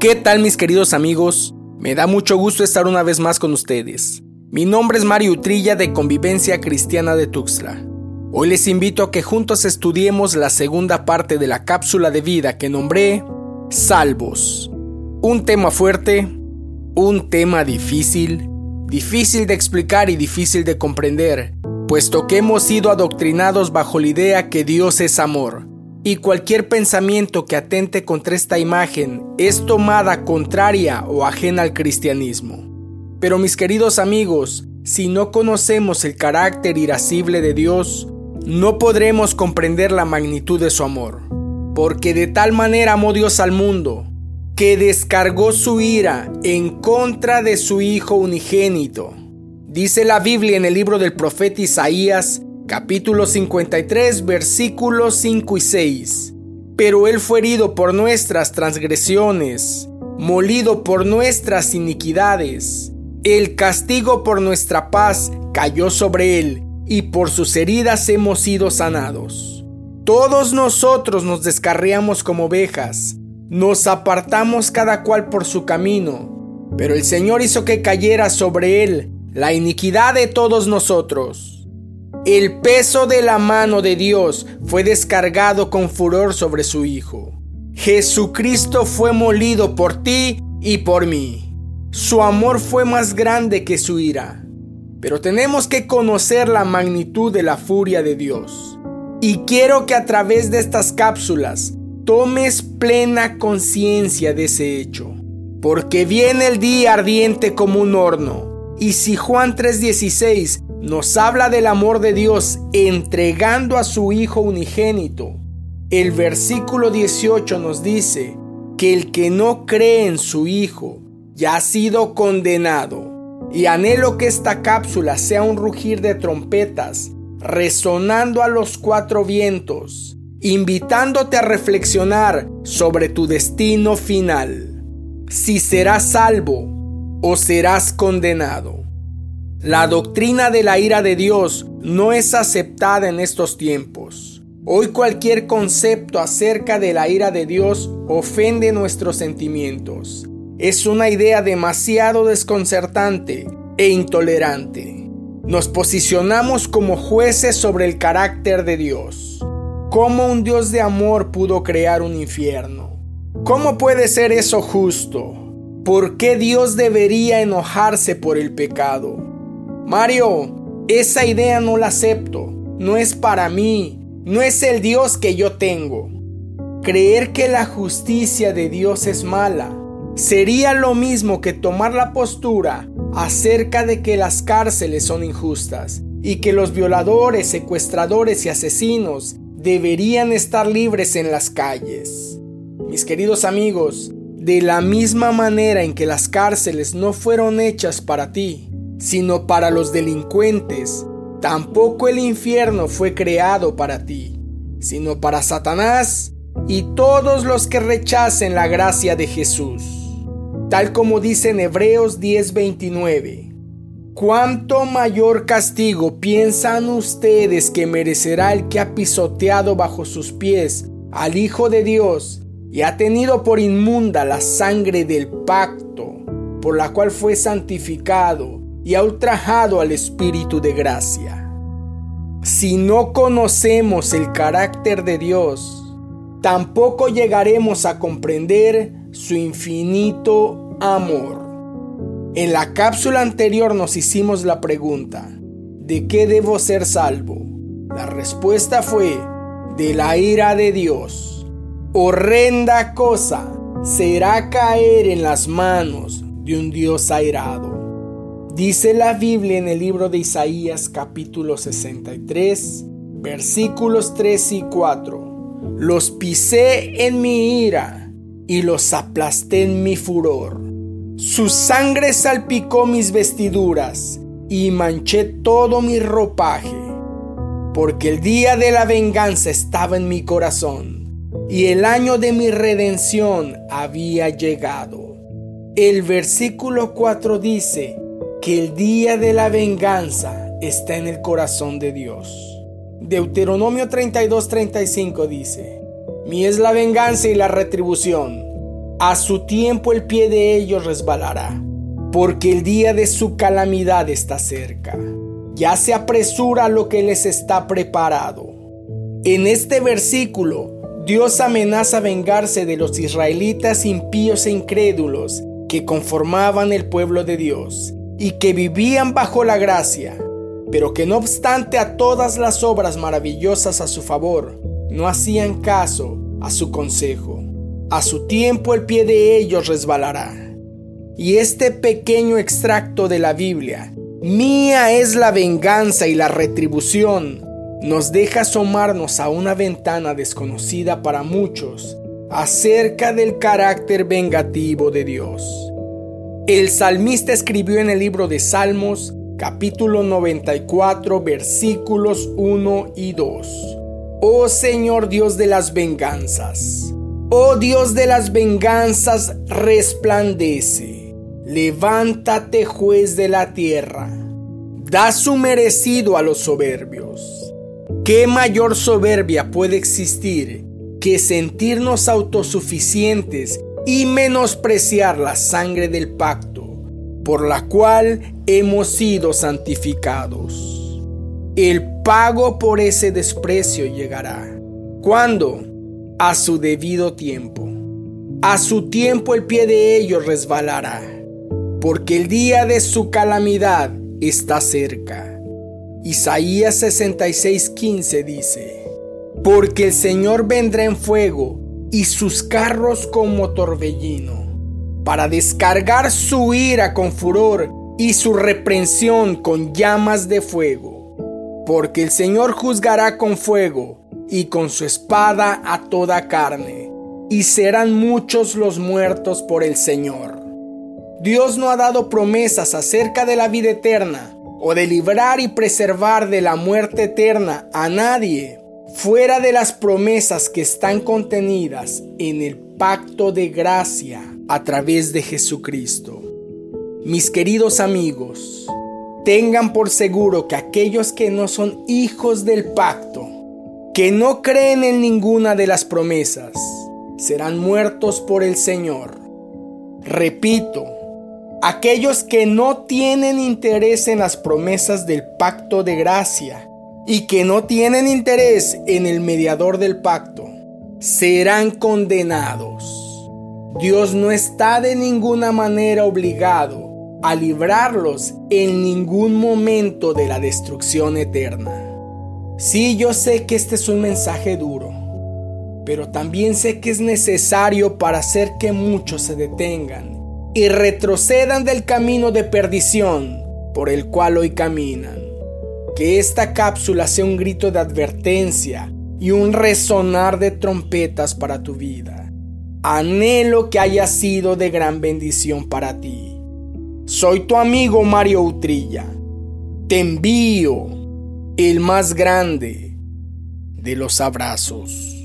¿Qué tal mis queridos amigos? Me da mucho gusto estar una vez más con ustedes. Mi nombre es Mario Utrilla de Convivencia Cristiana de Tuxtla. Hoy les invito a que juntos estudiemos la segunda parte de la cápsula de vida que nombré Salvos. Un tema fuerte, un tema difícil, difícil de explicar y difícil de comprender, puesto que hemos sido adoctrinados bajo la idea que Dios es amor, y cualquier pensamiento que atente contra esta imagen es tomada contraria o ajena al cristianismo. Pero mis queridos amigos, si no conocemos el carácter irascible de Dios, no podremos comprender la magnitud de su amor, porque de tal manera amó Dios al mundo, que descargó su ira en contra de su Hijo unigénito. Dice la Biblia en el libro del profeta Isaías, capítulo 53, versículos 5 y 6. Pero Él fue herido por nuestras transgresiones, molido por nuestras iniquidades. El castigo por nuestra paz cayó sobre Él, y por sus heridas hemos sido sanados. Todos nosotros nos descarriamos como ovejas, nos apartamos cada cual por su camino, pero el Señor hizo que cayera sobre Él la iniquidad de todos nosotros. El peso de la mano de Dios fue descargado con furor sobre su Hijo. Jesucristo fue molido por ti y por mí. Su amor fue más grande que su ira. Pero tenemos que conocer la magnitud de la furia de Dios. Y quiero que a través de estas cápsulas tomes plena conciencia de ese hecho. Porque viene el día ardiente como un horno. Y si Juan 3:16 nos habla del amor de Dios entregando a su Hijo unigénito, el versículo 18 nos dice que el que no cree en su Hijo ya ha sido condenado. Y anhelo que esta cápsula sea un rugir de trompetas, resonando a los cuatro vientos, invitándote a reflexionar sobre tu destino final, si serás salvo o serás condenado. La doctrina de la ira de Dios no es aceptada en estos tiempos. Hoy cualquier concepto acerca de la ira de Dios ofende nuestros sentimientos es una idea demasiado desconcertante e intolerante. Nos posicionamos como jueces sobre el carácter de Dios. ¿Cómo un Dios de amor pudo crear un infierno? ¿Cómo puede ser eso justo? ¿Por qué Dios debería enojarse por el pecado? Mario, esa idea no la acepto. No es para mí. No es el Dios que yo tengo. Creer que la justicia de Dios es mala Sería lo mismo que tomar la postura acerca de que las cárceles son injustas y que los violadores, secuestradores y asesinos deberían estar libres en las calles. Mis queridos amigos, de la misma manera en que las cárceles no fueron hechas para ti, sino para los delincuentes, tampoco el infierno fue creado para ti, sino para Satanás y todos los que rechacen la gracia de Jesús tal como dice en Hebreos 10:29. ¿Cuánto mayor castigo piensan ustedes que merecerá el que ha pisoteado bajo sus pies al Hijo de Dios y ha tenido por inmunda la sangre del pacto, por la cual fue santificado y ha ultrajado al Espíritu de gracia? Si no conocemos el carácter de Dios, tampoco llegaremos a comprender su infinito amor. En la cápsula anterior nos hicimos la pregunta, ¿de qué debo ser salvo? La respuesta fue, de la ira de Dios. Horrenda cosa será caer en las manos de un Dios airado. Dice la Biblia en el libro de Isaías capítulo 63, versículos 3 y 4. Los pisé en mi ira y los aplasté en mi furor. Su sangre salpicó mis vestiduras y manché todo mi ropaje, porque el día de la venganza estaba en mi corazón y el año de mi redención había llegado. El versículo 4 dice el día de la venganza está en el corazón de Dios. Deuteronomio 32:35 dice, mi es la venganza y la retribución. A su tiempo el pie de ellos resbalará, porque el día de su calamidad está cerca. Ya se apresura lo que les está preparado. En este versículo, Dios amenaza vengarse de los israelitas impíos e incrédulos que conformaban el pueblo de Dios y que vivían bajo la gracia, pero que no obstante a todas las obras maravillosas a su favor, no hacían caso a su consejo. A su tiempo el pie de ellos resbalará. Y este pequeño extracto de la Biblia, mía es la venganza y la retribución, nos deja asomarnos a una ventana desconocida para muchos acerca del carácter vengativo de Dios. El salmista escribió en el libro de Salmos capítulo 94 versículos 1 y 2. Oh Señor Dios de las venganzas, oh Dios de las venganzas, resplandece. Levántate juez de la tierra. Da su merecido a los soberbios. ¿Qué mayor soberbia puede existir que sentirnos autosuficientes y menospreciar la sangre del pacto por la cual hemos sido santificados. El pago por ese desprecio llegará. ¿Cuándo? A su debido tiempo. A su tiempo el pie de ellos resbalará, porque el día de su calamidad está cerca. Isaías 66:15 dice, porque el Señor vendrá en fuego y sus carros como torbellino, para descargar su ira con furor y su reprensión con llamas de fuego. Porque el Señor juzgará con fuego y con su espada a toda carne, y serán muchos los muertos por el Señor. Dios no ha dado promesas acerca de la vida eterna, o de librar y preservar de la muerte eterna a nadie fuera de las promesas que están contenidas en el pacto de gracia a través de Jesucristo. Mis queridos amigos, tengan por seguro que aquellos que no son hijos del pacto, que no creen en ninguna de las promesas, serán muertos por el Señor. Repito, aquellos que no tienen interés en las promesas del pacto de gracia, y que no tienen interés en el mediador del pacto serán condenados. Dios no está de ninguna manera obligado a librarlos en ningún momento de la destrucción eterna. Sí, yo sé que este es un mensaje duro, pero también sé que es necesario para hacer que muchos se detengan y retrocedan del camino de perdición por el cual hoy caminan. Que esta cápsula sea un grito de advertencia y un resonar de trompetas para tu vida. Anhelo que haya sido de gran bendición para ti. Soy tu amigo Mario Utrilla. Te envío el más grande de los abrazos.